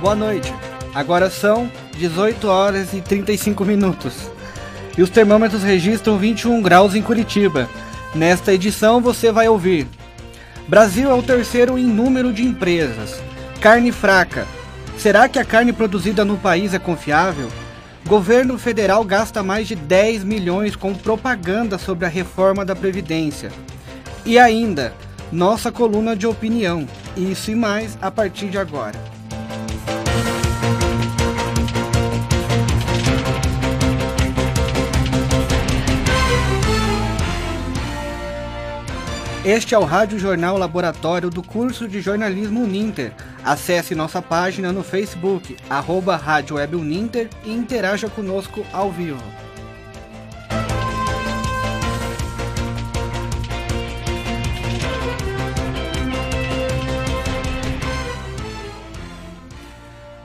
boa noite. Agora são 18 horas e 35 minutos. E os termômetros registram 21 graus em Curitiba. Nesta edição você vai ouvir: Brasil é o terceiro em número de empresas. Carne fraca. Será que a carne produzida no país é confiável? Governo federal gasta mais de 10 milhões com propaganda sobre a reforma da Previdência. E ainda, nossa coluna de opinião. Isso e mais a partir de agora. Este é o Rádio Jornal Laboratório do curso de jornalismo Uninter. Acesse nossa página no Facebook, arroba Rádio Web Uninter e interaja conosco ao vivo.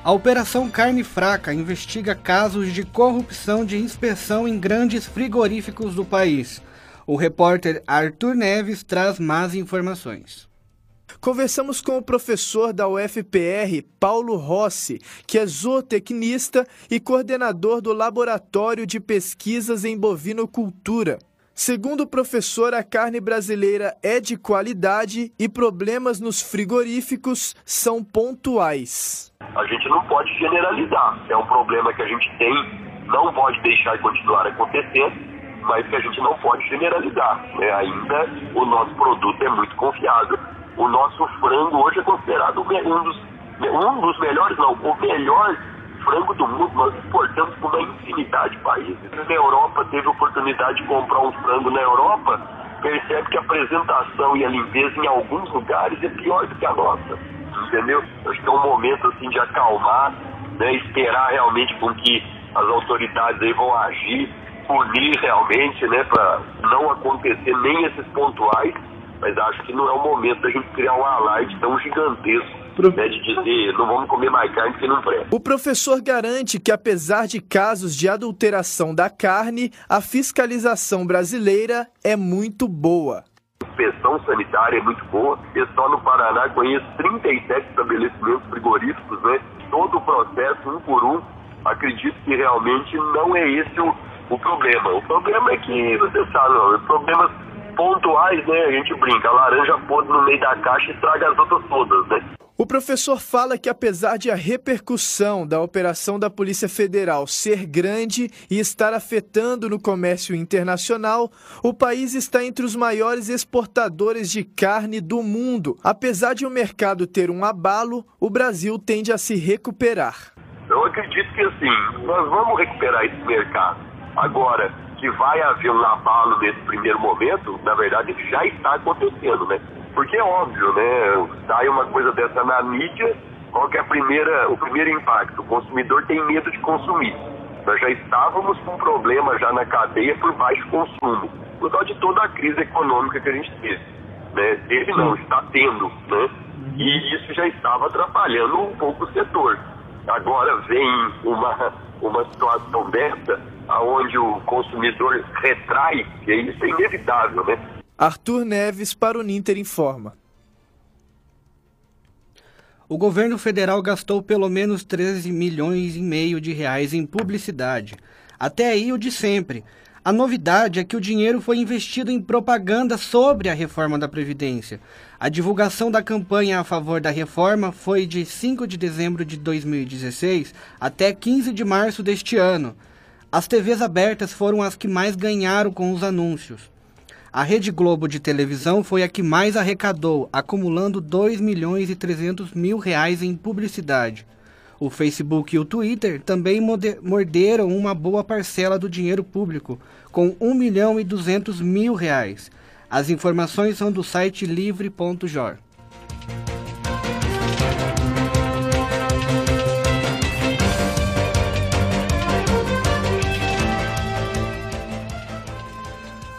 A Operação Carne Fraca investiga casos de corrupção de inspeção em grandes frigoríficos do país. O repórter Arthur Neves traz mais informações. Conversamos com o professor da UFPR, Paulo Rossi, que é zootecnista e coordenador do Laboratório de Pesquisas em Bovinocultura. Segundo o professor, a carne brasileira é de qualidade e problemas nos frigoríficos são pontuais. A gente não pode generalizar. É um problema que a gente tem, não pode deixar continuar acontecendo, mas que a gente não pode generalizar. Né? Ainda o nosso produto é muito confiável. O nosso frango hoje é considerado um dos, um dos melhores, não, o melhor frango do mundo, nós exportamos para uma infinidade de países. Na Europa, teve oportunidade de comprar um frango na Europa, percebe que a apresentação e a limpeza em alguns lugares é pior do que a nossa. Entendeu? Acho que é um momento assim de acalmar, né, esperar realmente com que as autoridades aí vão agir, punir realmente, né, para não acontecer nem esses pontuais, mas acho que não é o momento da gente criar um alarde tão gigantesco né, de dizer não vamos comer mais carne porque não presta. O professor garante que, apesar de casos de adulteração da carne, a fiscalização brasileira é muito boa. A inspeção sanitária é muito boa. Eu só no Paraná conheço 37 estabelecimentos frigoríficos, né? Todo o processo, um por um. Acredito que realmente não é esse o, o problema. O problema é que, você sabe, não, problemas pontuais, né? A gente brinca, a laranja podre no meio da caixa estraga as outras todas, né? O professor fala que, apesar de a repercussão da operação da Polícia Federal ser grande e estar afetando no comércio internacional, o país está entre os maiores exportadores de carne do mundo. Apesar de o mercado ter um abalo, o Brasil tende a se recuperar. Eu acredito que assim, nós vamos recuperar esse mercado. Agora, que vai haver um abalo nesse primeiro momento, na verdade, já está acontecendo, né? Porque é óbvio, né? Sai uma coisa dessa na mídia, qual que é a primeira, o primeiro impacto? O consumidor tem medo de consumir. Nós já estávamos com um problema já na cadeia por baixo consumo, por causa de toda a crise econômica que a gente teve. Né? Teve não, está tendo, né? E isso já estava atrapalhando um pouco o setor. Agora vem uma, uma situação dessa, onde o consumidor retrai, e isso é inevitável, né? Arthur Neves para o Ninter informa. O governo federal gastou pelo menos 13 milhões e meio de reais em publicidade. Até aí o de sempre. A novidade é que o dinheiro foi investido em propaganda sobre a reforma da Previdência. A divulgação da campanha a favor da reforma foi de 5 de dezembro de 2016 até 15 de março deste ano. As TVs abertas foram as que mais ganharam com os anúncios. A Rede Globo de televisão foi a que mais arrecadou, acumulando 2 milhões e 300 mil reais em publicidade. O Facebook e o Twitter também morderam uma boa parcela do dinheiro público, com 1 milhão e 200 mil reais. As informações são do site livre.jor.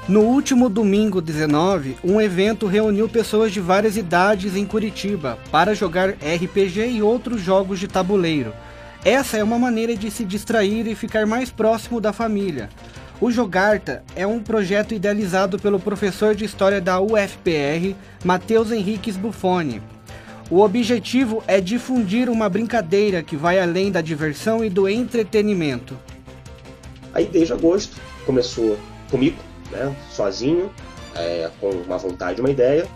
No último domingo 19, um evento reuniu pessoas de várias idades em Curitiba para jogar RPG e outros jogos de tabuleiro. Essa é uma maneira de se distrair e ficar mais próximo da família. O Jogarta é um projeto idealizado pelo professor de História da UFPR, Matheus Henriques Buffoni. O objetivo é difundir uma brincadeira que vai além da diversão e do entretenimento. Aí desde agosto começou comigo, né, sozinho, é, com uma vontade, uma ideia,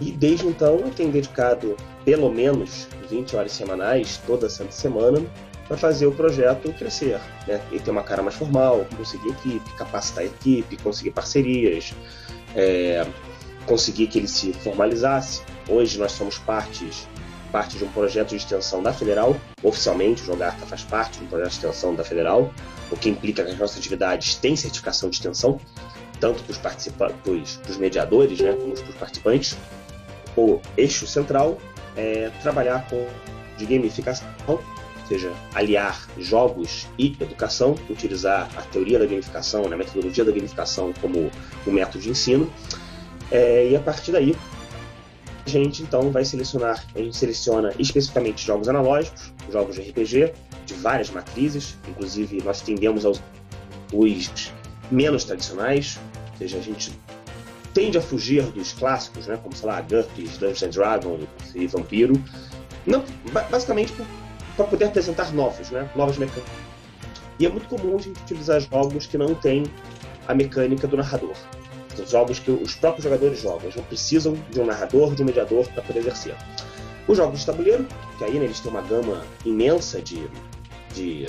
e desde então eu tenho dedicado pelo menos 20 horas semanais, toda santa semana, para fazer o projeto crescer, né? E ter uma cara mais formal, conseguir equipe, capacitar a equipe, conseguir parcerias, é, conseguir que ele se formalizasse. Hoje nós somos partes, parte de um projeto de extensão da Federal, oficialmente o Jogarta faz parte de um projeto de extensão da Federal, o que implica que as nossas atividades têm certificação de extensão, tanto para os participantes, os mediadores, né, como para os participantes. O eixo central é trabalhar com de gamificação, ou seja, aliar jogos e educação, utilizar a teoria da gamificação, né, a metodologia da gamificação como o método de ensino, é, e a partir daí gente então vai selecionar, a gente seleciona especificamente jogos analógicos, jogos de RPG, de várias matrizes, inclusive nós tendemos aos os menos tradicionais, ou seja, a gente tende a fugir dos clássicos, né, como sei lá, GURPS, Dungeons Dragons e Vampiro, não, basicamente para poder apresentar novos, né, novas mecânicas. E é muito comum a gente utilizar jogos que não têm a mecânica do narrador jogos que os próprios jogadores jogam. Eles não precisam de um narrador, de um mediador para poder exercer. Os jogos de tabuleiro, que aí né, eles têm uma gama imensa de, de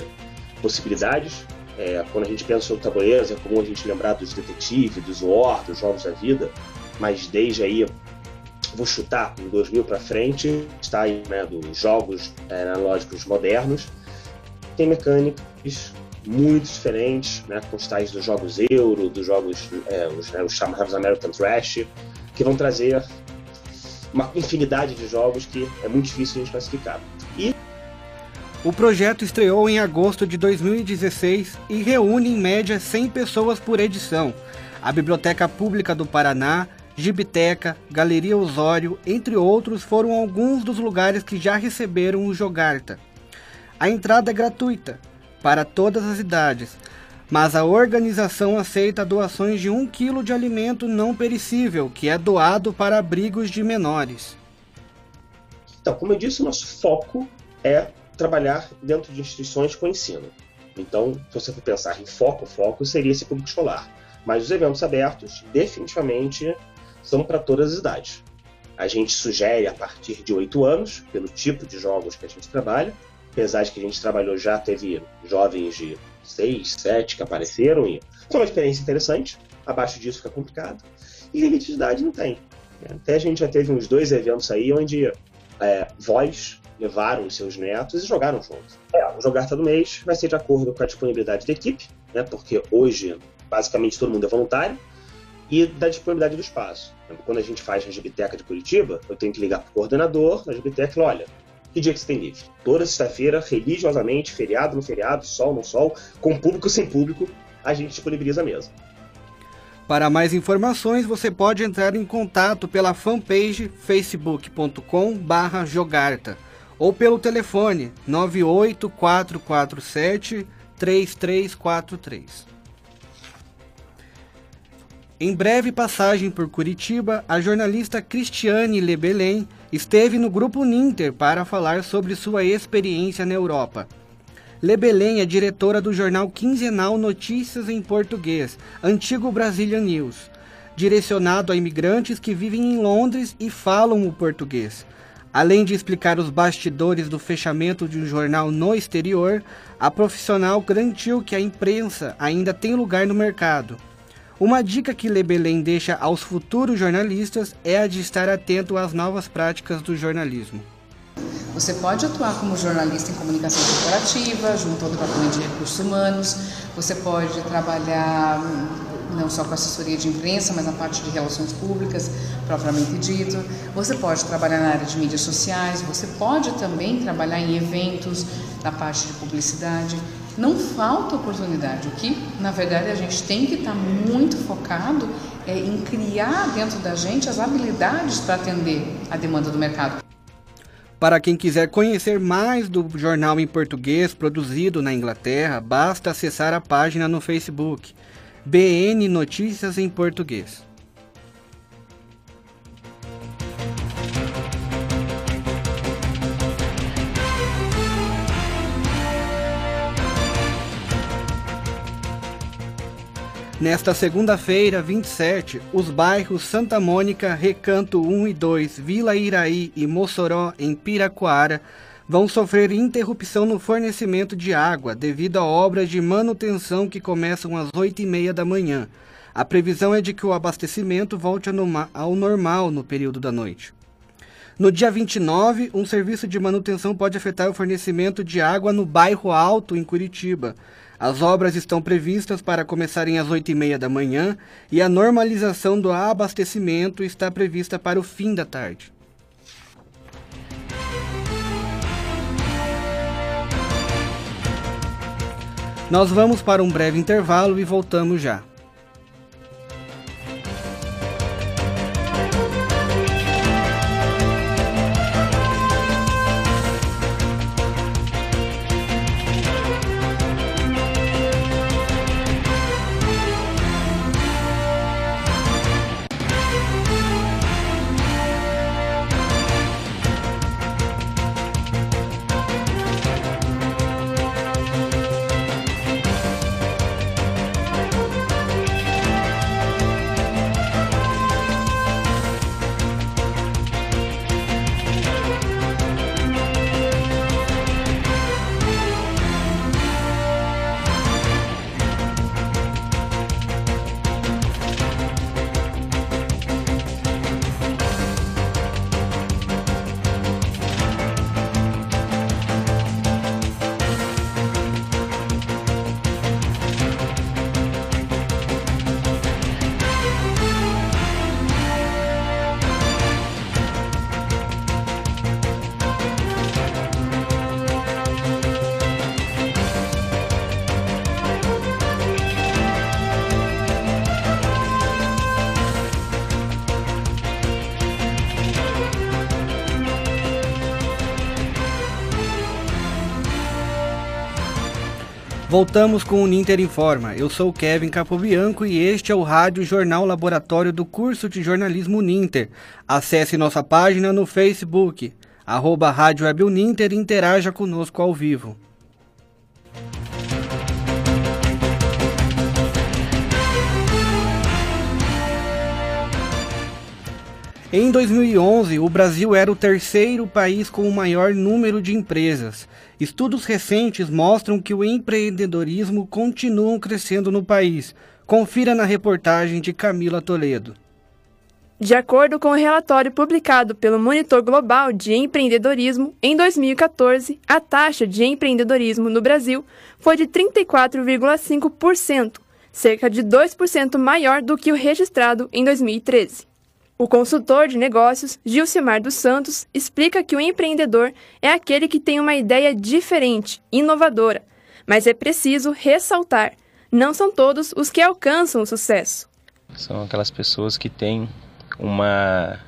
possibilidades. É, quando a gente pensa sobre tabuleiros, é comum a gente lembrar dos Detetive, dos War, dos Jogos da Vida, mas desde aí, vou chutar, em 2000 para frente, está aí né, dos jogos é, analógicos modernos, tem mecânicas muito diferentes, né, com os tais dos jogos Euro, dos jogos, é, os, né, os chamados American Trash, que vão trazer uma infinidade de jogos que é muito difícil a gente classificar. E o projeto estreou em agosto de 2016 e reúne em média 100 pessoas por edição. A Biblioteca Pública do Paraná, Gibiteca, Galeria Osório, entre outros, foram alguns dos lugares que já receberam o Jogarta. A entrada é gratuita para todas as idades, mas a organização aceita doações de um quilo de alimento não perecível, que é doado para abrigos de menores. Então, como eu disse, o nosso foco é trabalhar dentro de instituições com ensino. Então, se você for pensar em foco, foco seria esse público escolar. Mas os eventos abertos, definitivamente, são para todas as idades. A gente sugere a partir de 8 anos, pelo tipo de jogos que a gente trabalha, apesar de que a gente trabalhou já, teve jovens de 6, 7 que apareceram e foi uma experiência interessante. Abaixo disso fica complicado. E limite de idade não tem. Até a gente já teve uns dois eventos aí onde é, vós levaram os seus netos e jogaram juntos. É, o jogar todo mês vai ser de acordo com a disponibilidade da equipe, né? Porque hoje basicamente todo mundo é voluntário e da disponibilidade do espaço. Quando a gente faz na Gibiteca de Curitiba, eu tenho que ligar para o coordenador da Gibiteca e falar, olha, que dia que você tem livre? Toda sexta-feira, religiosamente, feriado no feriado, sol no sol, com público sem público, a gente disponibiliza mesa. Para mais informações, você pode entrar em contato pela fanpage facebook.com/jogarta ou pelo telefone 98447 3343. Em breve passagem por Curitiba, a jornalista Cristiane Lebelém esteve no grupo Ninter para falar sobre sua experiência na Europa. Lebelém é diretora do jornal quinzenal Notícias em Português, antigo Brazilian News, direcionado a imigrantes que vivem em Londres e falam o português. Além de explicar os bastidores do fechamento de um jornal no exterior, a profissional garantiu que a imprensa ainda tem lugar no mercado uma dica que Lebelém deixa aos futuros jornalistas é a de estar atento às novas práticas do jornalismo. Você pode atuar como jornalista em comunicação corporativa, junto ao Departamento de Recursos Humanos, você pode trabalhar não só com assessoria de imprensa, mas na parte de relações públicas, propriamente dito. Você pode trabalhar na área de mídias sociais, você pode também trabalhar em eventos, na parte de publicidade não falta oportunidade. O que, na verdade, a gente tem que estar tá muito focado é em criar dentro da gente as habilidades para atender a demanda do mercado. Para quem quiser conhecer mais do jornal em português produzido na Inglaterra, basta acessar a página no Facebook BN Notícias em Português. Nesta segunda-feira, 27, os bairros Santa Mônica, Recanto 1 e 2, Vila Iraí e Mossoró, em Piraquara, vão sofrer interrupção no fornecimento de água devido a obras de manutenção que começam às 8 e meia da manhã. A previsão é de que o abastecimento volte ao normal no período da noite. No dia 29, um serviço de manutenção pode afetar o fornecimento de água no bairro Alto, em Curitiba. As obras estão previstas para começarem às 8h30 da manhã e a normalização do abastecimento está prevista para o fim da tarde. Nós vamos para um breve intervalo e voltamos já. Voltamos com o Ninter Informa. Eu sou Kevin Capobianco e este é o Rádio Jornal Laboratório do curso de jornalismo Ninter. Acesse nossa página no Facebook, arroba Rádio Web Uninter e interaja conosco ao vivo. Em 2011, o Brasil era o terceiro país com o maior número de empresas. Estudos recentes mostram que o empreendedorismo continua crescendo no país. Confira na reportagem de Camila Toledo. De acordo com o relatório publicado pelo Monitor Global de Empreendedorismo, em 2014, a taxa de empreendedorismo no Brasil foi de 34,5%, cerca de 2% maior do que o registrado em 2013. O consultor de negócios, Gilcimar dos Santos, explica que o empreendedor é aquele que tem uma ideia diferente, inovadora, mas é preciso ressaltar: não são todos os que alcançam o sucesso. São aquelas pessoas que têm uma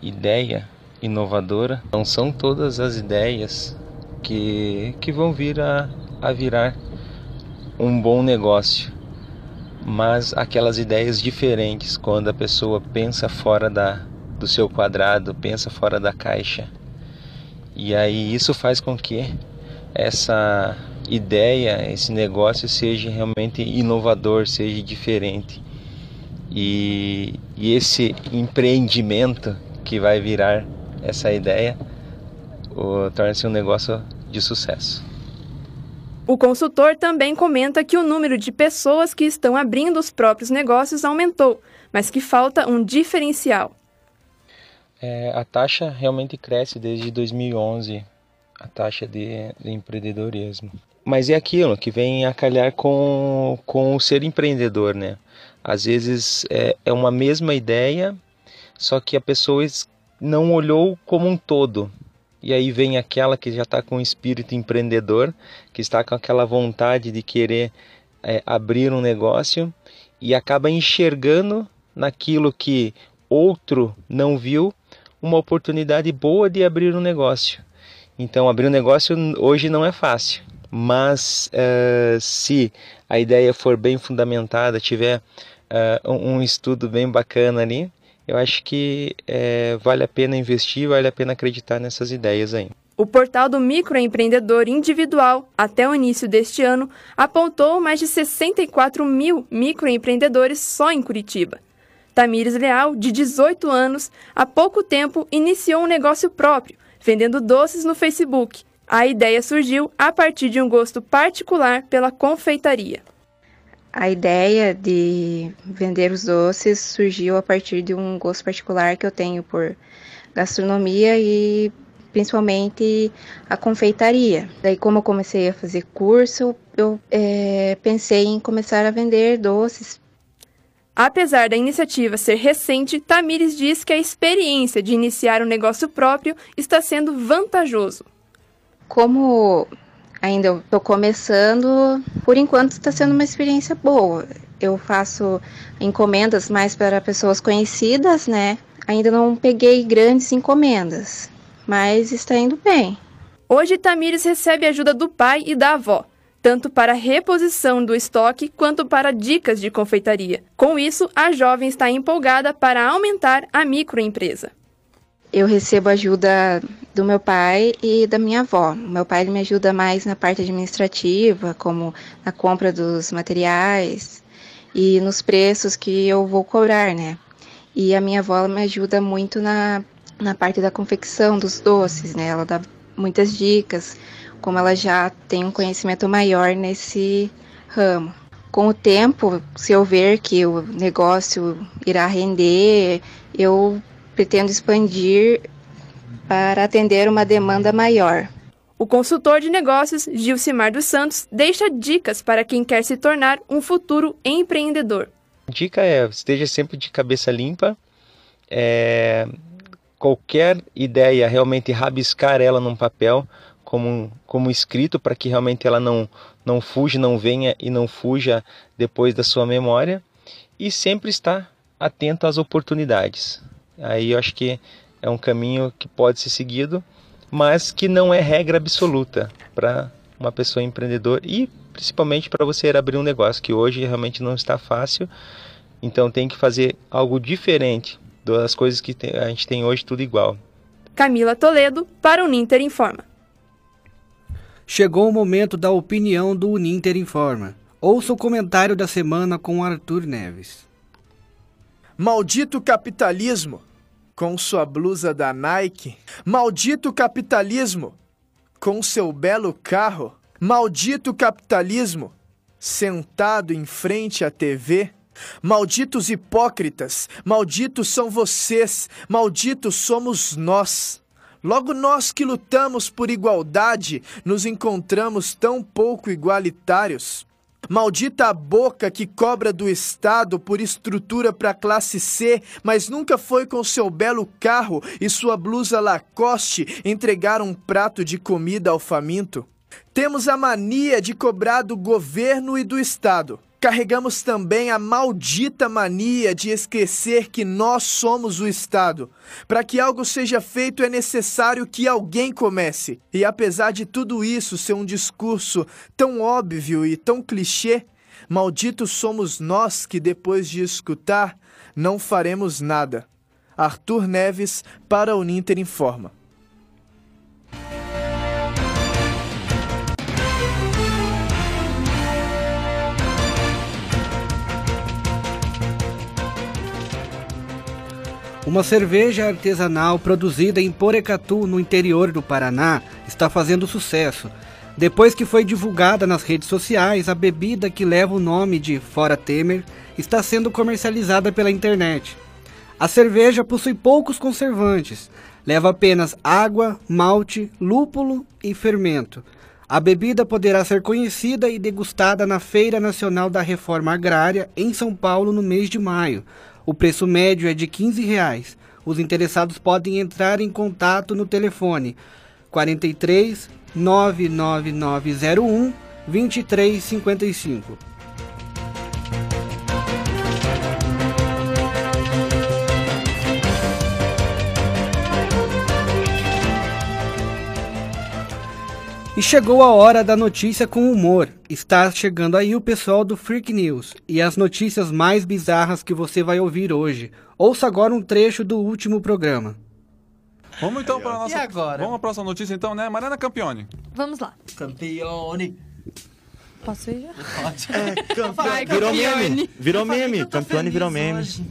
ideia inovadora, não são todas as ideias que, que vão vir a, a virar um bom negócio mas aquelas ideias diferentes quando a pessoa pensa fora da, do seu quadrado, pensa fora da caixa. E aí isso faz com que essa ideia, esse negócio seja realmente inovador, seja diferente. E, e esse empreendimento que vai virar essa ideia torna-se um negócio de sucesso. O consultor também comenta que o número de pessoas que estão abrindo os próprios negócios aumentou, mas que falta um diferencial. É, a taxa realmente cresce desde 2011, a taxa de, de, empreendedorismo. Mas é aquilo que vem a calhar com, com o ser empreendedor, né? Às vezes é, é uma mesma ideia, só que a pessoa não olhou como um todo. E aí vem aquela que já está com o espírito empreendedor, que está com aquela vontade de querer é, abrir um negócio e acaba enxergando naquilo que outro não viu uma oportunidade boa de abrir um negócio. Então, abrir um negócio hoje não é fácil, mas uh, se a ideia for bem fundamentada, tiver uh, um estudo bem bacana ali, eu acho que é, vale a pena investir, vale a pena acreditar nessas ideias aí. O portal do microempreendedor individual, até o início deste ano, apontou mais de 64 mil microempreendedores só em Curitiba. Tamires Leal, de 18 anos, há pouco tempo iniciou um negócio próprio, vendendo doces no Facebook. A ideia surgiu a partir de um gosto particular pela confeitaria. A ideia de vender os doces surgiu a partir de um gosto particular que eu tenho por gastronomia e principalmente a confeitaria. Daí, como eu comecei a fazer curso, eu é, pensei em começar a vender doces. Apesar da iniciativa ser recente, Tamires diz que a experiência de iniciar um negócio próprio está sendo vantajoso. Como ainda estou começando, por enquanto está sendo uma experiência boa. Eu faço encomendas mais para pessoas conhecidas, né? Ainda não peguei grandes encomendas, mas está indo bem. Hoje, Tamires recebe ajuda do pai e da avó, tanto para reposição do estoque quanto para dicas de confeitaria. Com isso, a jovem está empolgada para aumentar a microempresa. Eu recebo ajuda do meu pai e da minha avó. Meu pai me ajuda mais na parte administrativa, como na compra dos materiais e nos preços que eu vou cobrar, né? E a minha avó me ajuda muito na, na parte da confecção dos doces, né? Ela dá muitas dicas, como ela já tem um conhecimento maior nesse ramo. Com o tempo, se eu ver que o negócio irá render, eu pretendo expandir para atender uma demanda maior. O consultor de negócios Gilcimar dos Santos deixa dicas para quem quer se tornar um futuro empreendedor. Dica é esteja sempre de cabeça limpa. É, qualquer ideia realmente rabiscar ela num papel como, como escrito para que realmente ela não não fuja, não venha e não fuja depois da sua memória e sempre estar atento às oportunidades. Aí eu acho que é um caminho que pode ser seguido, mas que não é regra absoluta para uma pessoa empreendedora e principalmente para você abrir um negócio que hoje realmente não está fácil. Então tem que fazer algo diferente das coisas que a gente tem hoje tudo igual. Camila Toledo para o Ninter Informa. Chegou o momento da opinião do Uninter Informa. Ouça o comentário da semana com Arthur Neves. Maldito capitalismo! Com sua blusa da Nike. Maldito capitalismo! Com seu belo carro. Maldito capitalismo! Sentado em frente à TV. Malditos hipócritas, malditos são vocês, malditos somos nós. Logo nós que lutamos por igualdade, nos encontramos tão pouco igualitários. Maldita a boca que cobra do Estado por estrutura para classe C, mas nunca foi com seu belo carro e sua blusa Lacoste entregar um prato de comida ao faminto. Temos a mania de cobrar do governo e do Estado. Carregamos também a maldita mania de esquecer que nós somos o Estado. Para que algo seja feito é necessário que alguém comece. E apesar de tudo isso ser um discurso tão óbvio e tão clichê, malditos somos nós que depois de escutar não faremos nada. Arthur Neves para o Ninter Informa. Uma cerveja artesanal produzida em Porecatu, no interior do Paraná, está fazendo sucesso. Depois que foi divulgada nas redes sociais, a bebida que leva o nome de Fora Temer está sendo comercializada pela internet. A cerveja possui poucos conservantes, leva apenas água, malte, lúpulo e fermento. A bebida poderá ser conhecida e degustada na Feira Nacional da Reforma Agrária em São Paulo no mês de maio. O preço médio é de 15 reais. Os interessados podem entrar em contato no telefone 43 99901 2355. E chegou a hora da notícia com humor. Está chegando aí o pessoal do Freak News e as notícias mais bizarras que você vai ouvir hoje. Ouça agora um trecho do último programa. Vamos então para a nossa. E agora? Vamos à próxima notícia então, né? Mariana Campione. Vamos lá. Campione. Posso ir já? Pode. Vai, Virou Campione. meme. Virou meme. eu tô Campione virou meme. hoje.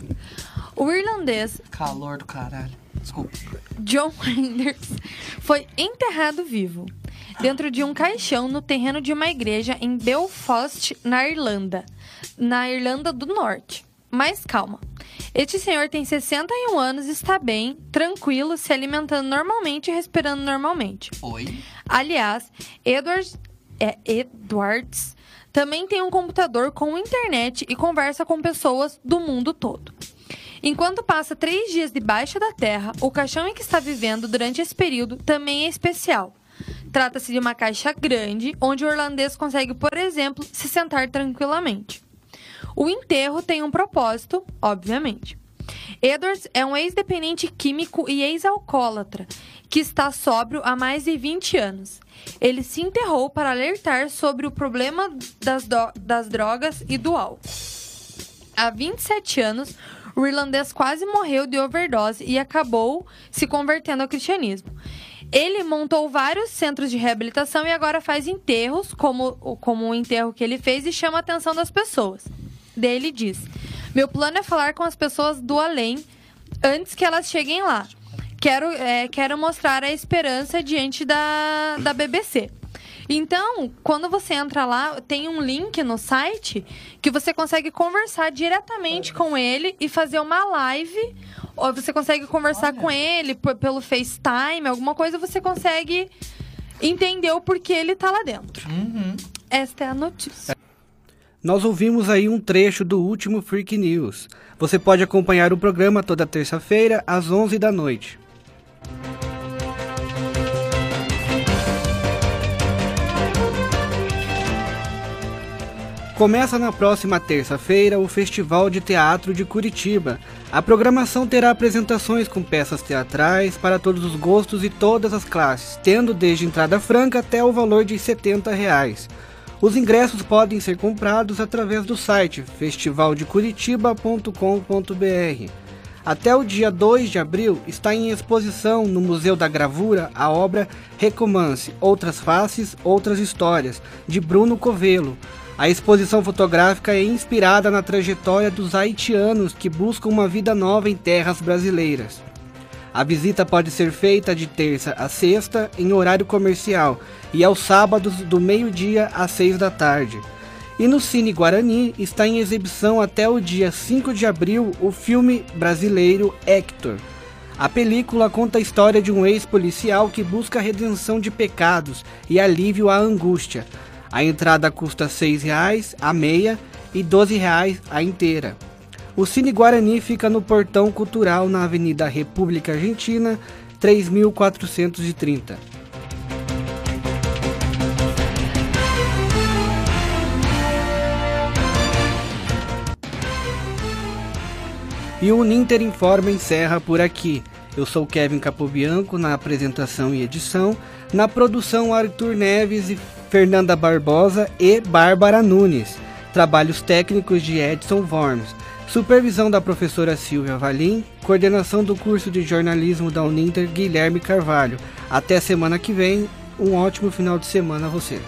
O irlandês Calor do caralho. Desculpa. John Reinders foi enterrado vivo dentro de um caixão no terreno de uma igreja em Belfast, na Irlanda, na Irlanda do Norte. Mas calma. Este senhor tem 61 anos, está bem, tranquilo, se alimentando normalmente e respirando normalmente. Oi. Aliás, Edwards, é, Edwards também tem um computador com internet e conversa com pessoas do mundo todo. Enquanto passa três dias debaixo da terra, o caixão em que está vivendo durante esse período também é especial. Trata-se de uma caixa grande, onde o irlandês consegue, por exemplo, se sentar tranquilamente. O enterro tem um propósito, obviamente. Edwards é um ex-dependente químico e ex-alcoólatra que está sóbrio há mais de 20 anos. Ele se enterrou para alertar sobre o problema das, das drogas e do álcool. Há 27 anos, o irlandês quase morreu de overdose e acabou se convertendo ao cristianismo. Ele montou vários centros de reabilitação e agora faz enterros, como, como o enterro que ele fez, e chama a atenção das pessoas. Ele diz: Meu plano é falar com as pessoas do além antes que elas cheguem lá. Quero, é, quero mostrar a esperança diante da, da BBC. Então, quando você entra lá, tem um link no site que você consegue conversar diretamente com ele e fazer uma live. Ou você consegue conversar com ele pelo FaceTime, alguma coisa, você consegue entender o porquê ele tá lá dentro. Esta é a notícia. Nós ouvimos aí um trecho do último Freak News. Você pode acompanhar o programa toda terça-feira às 11 da noite. Começa na próxima terça-feira o Festival de Teatro de Curitiba. A programação terá apresentações com peças teatrais para todos os gostos e todas as classes, tendo desde entrada franca até o valor de 70 reais. Os ingressos podem ser comprados através do site festivaldecuritiba.com.br. Até o dia 2 de abril está em exposição no Museu da Gravura a obra Recomance, Outras Faces, Outras Histórias, de Bruno Covelo. A exposição fotográfica é inspirada na trajetória dos haitianos que buscam uma vida nova em terras brasileiras. A visita pode ser feita de terça a sexta em horário comercial e aos sábados do meio-dia às seis da tarde. E no Cine Guarani está em exibição até o dia 5 de abril o filme brasileiro Hector. A película conta a história de um ex-policial que busca a redenção de pecados e alívio à angústia. A entrada custa R$ 6,00 a meia e R$ 12,00 a inteira. O Cine Guarani fica no Portão Cultural na Avenida República Argentina, 3430. E o Uninter Informa encerra por aqui. Eu sou Kevin Capobianco na apresentação e edição, na produção Arthur Neves e Fernanda Barbosa e Bárbara Nunes. Trabalhos técnicos de Edson Worms. Supervisão da professora Silvia Valim, coordenação do curso de jornalismo da Uninter Guilherme Carvalho. Até semana que vem, um ótimo final de semana a você.